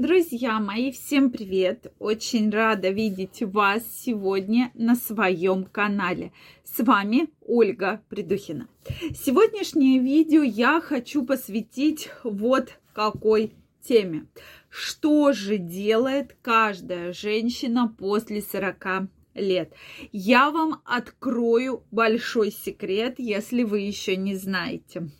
Друзья мои, всем привет! Очень рада видеть вас сегодня на своем канале. С вами Ольга Придухина. Сегодняшнее видео я хочу посвятить вот какой теме. Что же делает каждая женщина после 40 лет? Я вам открою большой секрет, если вы еще не знаете.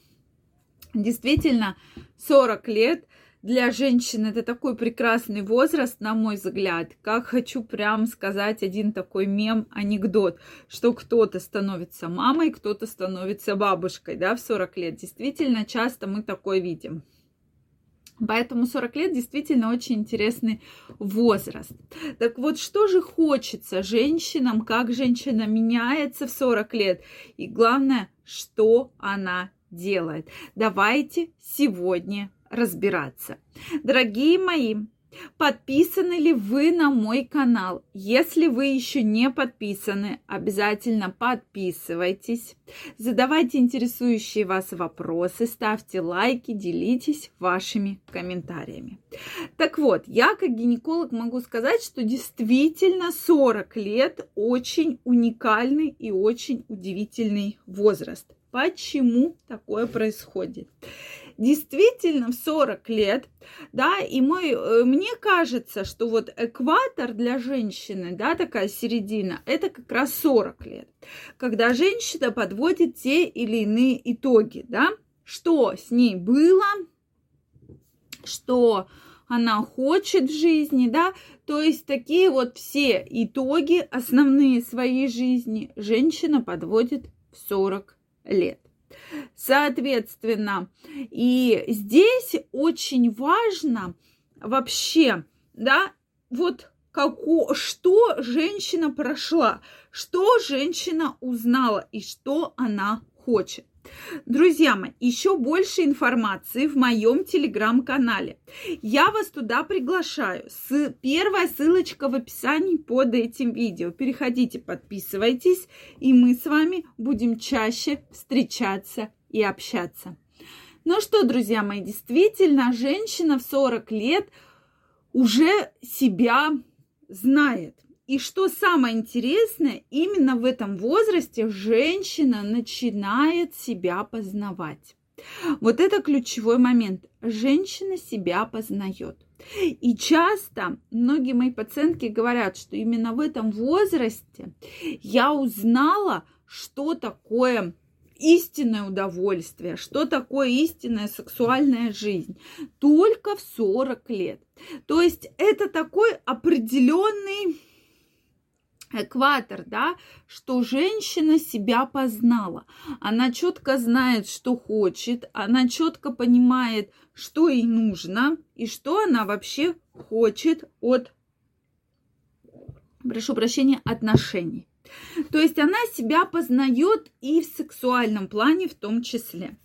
Действительно, 40 лет для женщин это такой прекрасный возраст, на мой взгляд. Как хочу прям сказать один такой мем, анекдот, что кто-то становится мамой, кто-то становится бабушкой, да, в 40 лет. Действительно, часто мы такое видим. Поэтому 40 лет действительно очень интересный возраст. Так вот, что же хочется женщинам, как женщина меняется в 40 лет, и главное, что она делает. Давайте сегодня разбираться. Дорогие мои, подписаны ли вы на мой канал? Если вы еще не подписаны, обязательно подписывайтесь, задавайте интересующие вас вопросы, ставьте лайки, делитесь вашими комментариями. Так вот, я как гинеколог могу сказать, что действительно 40 лет очень уникальный и очень удивительный возраст. Почему такое происходит? Действительно в 40 лет, да, и мой, э, мне кажется, что вот экватор для женщины, да, такая середина, это как раз 40 лет, когда женщина подводит те или иные итоги, да, что с ней было, что она хочет в жизни, да, то есть такие вот все итоги, основные своей жизни женщина подводит в 40 лет. Соответственно, и здесь очень важно вообще, да, вот како, что женщина прошла, что женщина узнала и что она хочет. Друзья мои, еще больше информации в моем телеграм-канале. Я вас туда приглашаю. С... Первая ссылочка в описании под этим видео. Переходите, подписывайтесь, и мы с вами будем чаще встречаться и общаться. Ну что, друзья мои, действительно, женщина в 40 лет уже себя знает. И что самое интересное, именно в этом возрасте женщина начинает себя познавать. Вот это ключевой момент. Женщина себя познает. И часто многие мои пациентки говорят, что именно в этом возрасте я узнала, что такое истинное удовольствие, что такое истинная сексуальная жизнь. Только в 40 лет. То есть это такой определенный экватор, да, что женщина себя познала. Она четко знает, что хочет, она четко понимает, что ей нужно и что она вообще хочет от, прошу прощения, отношений. То есть она себя познает и в сексуальном плане в том числе.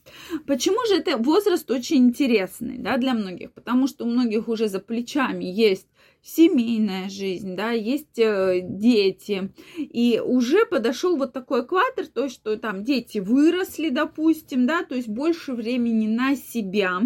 Почему же это возраст очень интересный да, для многих? Потому что у многих уже за плечами есть семейная жизнь, да, есть э, дети. И уже подошел вот такой экватор, то, что там дети выросли, допустим, да, то есть больше времени на себя,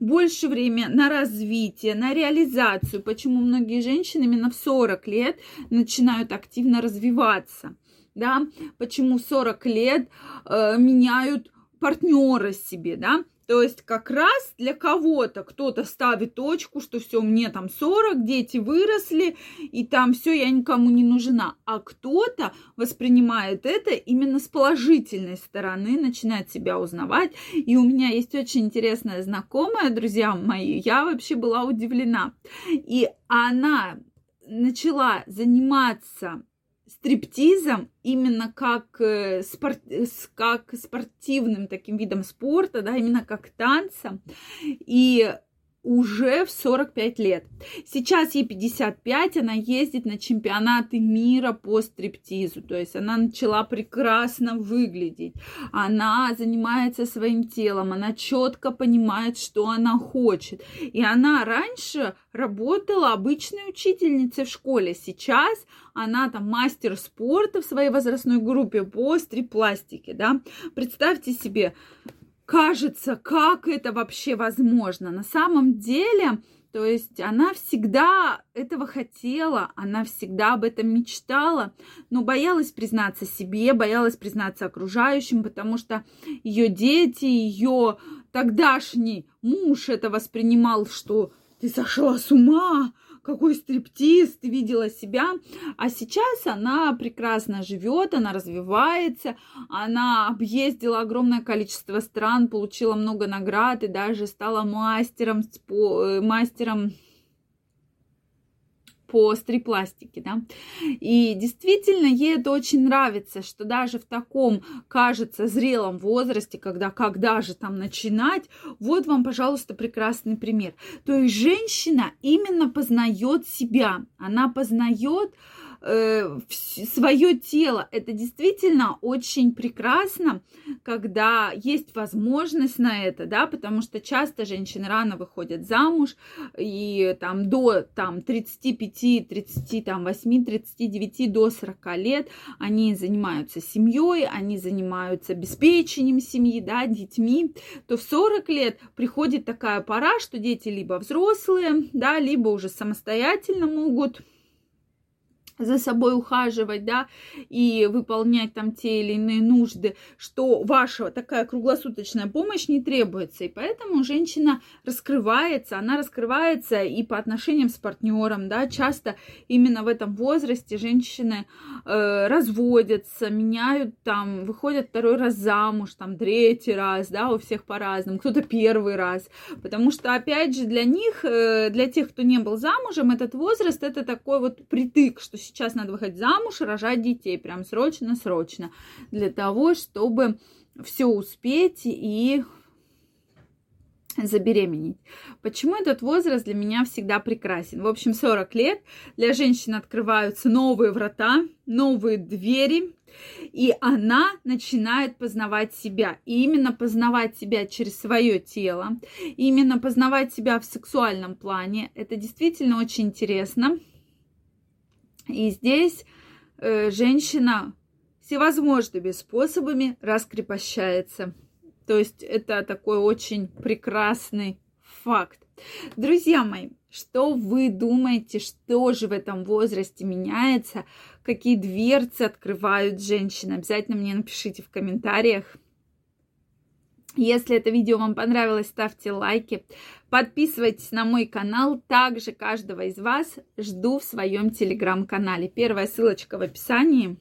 больше времени на развитие, на реализацию. Почему многие женщины именно в 40 лет начинают активно развиваться, да, почему в 40 лет э, меняют партнера себе, да, то есть как раз для кого-то кто-то ставит точку, что все, мне там 40, дети выросли, и там все, я никому не нужна. А кто-то воспринимает это именно с положительной стороны, начинает себя узнавать. И у меня есть очень интересная знакомая, друзья мои, я вообще была удивлена. И она начала заниматься стриптизом именно как, э, спорт, как спортивным таким видом спорта, да, именно как танцем. И уже в 45 лет. Сейчас ей 55, она ездит на чемпионаты мира по стриптизу, то есть она начала прекрасно выглядеть, она занимается своим телом, она четко понимает, что она хочет. И она раньше работала обычной учительницей в школе, сейчас она там мастер спорта в своей возрастной группе по стрипластике, да. Представьте себе, кажется, как это вообще возможно. На самом деле, то есть она всегда этого хотела, она всегда об этом мечтала, но боялась признаться себе, боялась признаться окружающим, потому что ее дети, ее тогдашний муж это воспринимал, что ты сошла с ума, какой стриптиз, ты видела себя. А сейчас она прекрасно живет, она развивается, она объездила огромное количество стран, получила много наград и даже стала мастером, э, мастером по стрипластике, да. И действительно, ей это очень нравится, что даже в таком, кажется, зрелом возрасте, когда когда же там начинать, вот вам, пожалуйста, прекрасный пример. То есть женщина именно познает себя, она познает свое тело. Это действительно очень прекрасно, когда есть возможность на это, да, потому что часто женщины рано выходят замуж, и там до там, 35, 30, там, 8, 39, до 40 лет они занимаются семьей, они занимаются обеспечением семьи, да, детьми, то в 40 лет приходит такая пора, что дети либо взрослые, да, либо уже самостоятельно могут за собой ухаживать, да, и выполнять там те или иные нужды, что ваша такая круглосуточная помощь не требуется. И поэтому женщина раскрывается, она раскрывается и по отношениям с партнером, да, часто именно в этом возрасте женщины э, разводятся, меняют там, выходят второй раз замуж, там, третий раз, да, у всех по-разному, кто-то первый раз, потому что, опять же, для них, э, для тех, кто не был замужем, этот возраст, это такой вот притык, что сейчас надо выходить замуж рожать детей, прям срочно-срочно, для того, чтобы все успеть и забеременеть. Почему этот возраст для меня всегда прекрасен? В общем, 40 лет для женщин открываются новые врата, новые двери, и она начинает познавать себя. И именно познавать себя через свое тело, именно познавать себя в сексуальном плане, это действительно очень интересно. И здесь э, женщина всевозможными способами раскрепощается. То есть это такой очень прекрасный факт. Друзья мои, что вы думаете, что же в этом возрасте меняется? Какие дверцы открывают женщины? Обязательно мне напишите в комментариях. Если это видео вам понравилось, ставьте лайки, подписывайтесь на мой канал. Также каждого из вас жду в своем телеграм-канале. Первая ссылочка в описании.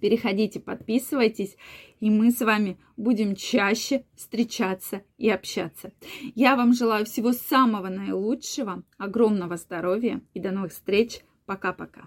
Переходите, подписывайтесь, и мы с вами будем чаще встречаться и общаться. Я вам желаю всего самого наилучшего, огромного здоровья и до новых встреч. Пока-пока.